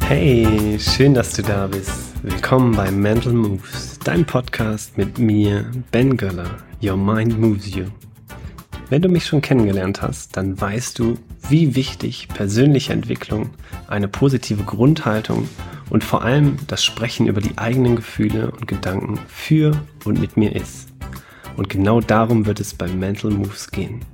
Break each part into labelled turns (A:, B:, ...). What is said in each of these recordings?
A: Hey, schön, dass du da bist. Willkommen bei Mental Moves, dein Podcast mit mir, Ben Göller. Your Mind Moves You. Wenn du mich schon kennengelernt hast, dann weißt du, wie wichtig persönliche Entwicklung, eine positive Grundhaltung und vor allem das Sprechen über die eigenen Gefühle und Gedanken für und mit mir ist. Und genau darum wird es bei Mental Moves gehen.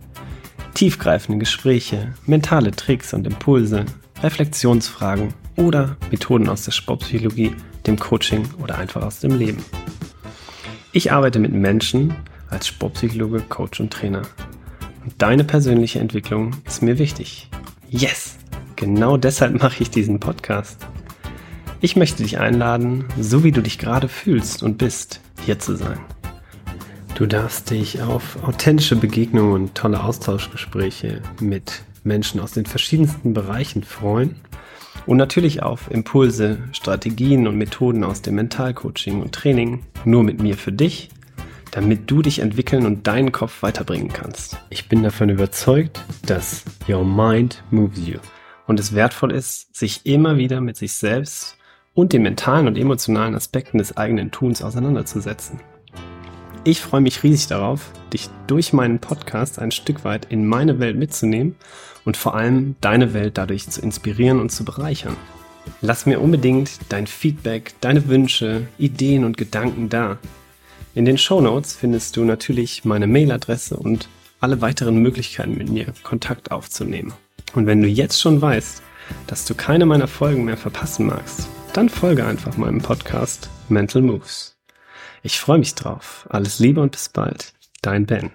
A: Tiefgreifende Gespräche, mentale Tricks und Impulse, Reflexionsfragen oder Methoden aus der Sportpsychologie, dem Coaching oder einfach aus dem Leben. Ich arbeite mit Menschen als Sportpsychologe, Coach und Trainer. Und deine persönliche Entwicklung ist mir wichtig. Yes! Genau deshalb mache ich diesen Podcast. Ich möchte dich einladen, so wie du dich gerade fühlst und bist, hier zu sein. Du darfst dich auf authentische Begegnungen und tolle Austauschgespräche mit Menschen aus den verschiedensten Bereichen freuen und natürlich auf Impulse, Strategien und Methoden aus dem Mentalcoaching und Training nur mit mir für dich, damit du dich entwickeln und deinen Kopf weiterbringen kannst. Ich bin davon überzeugt, dass Your Mind moves you und es wertvoll ist, sich immer wieder mit sich selbst und den mentalen und emotionalen Aspekten des eigenen Tuns auseinanderzusetzen. Ich freue mich riesig darauf, dich durch meinen Podcast ein Stück weit in meine Welt mitzunehmen und vor allem deine Welt dadurch zu inspirieren und zu bereichern. Lass mir unbedingt dein Feedback, deine Wünsche, Ideen und Gedanken da. In den Show Notes findest du natürlich meine Mailadresse und alle weiteren Möglichkeiten mit mir Kontakt aufzunehmen. Und wenn du jetzt schon weißt, dass du keine meiner Folgen mehr verpassen magst, dann folge einfach meinem Podcast Mental Moves. Ich freue mich drauf. Alles Liebe und bis bald. Dein Ben.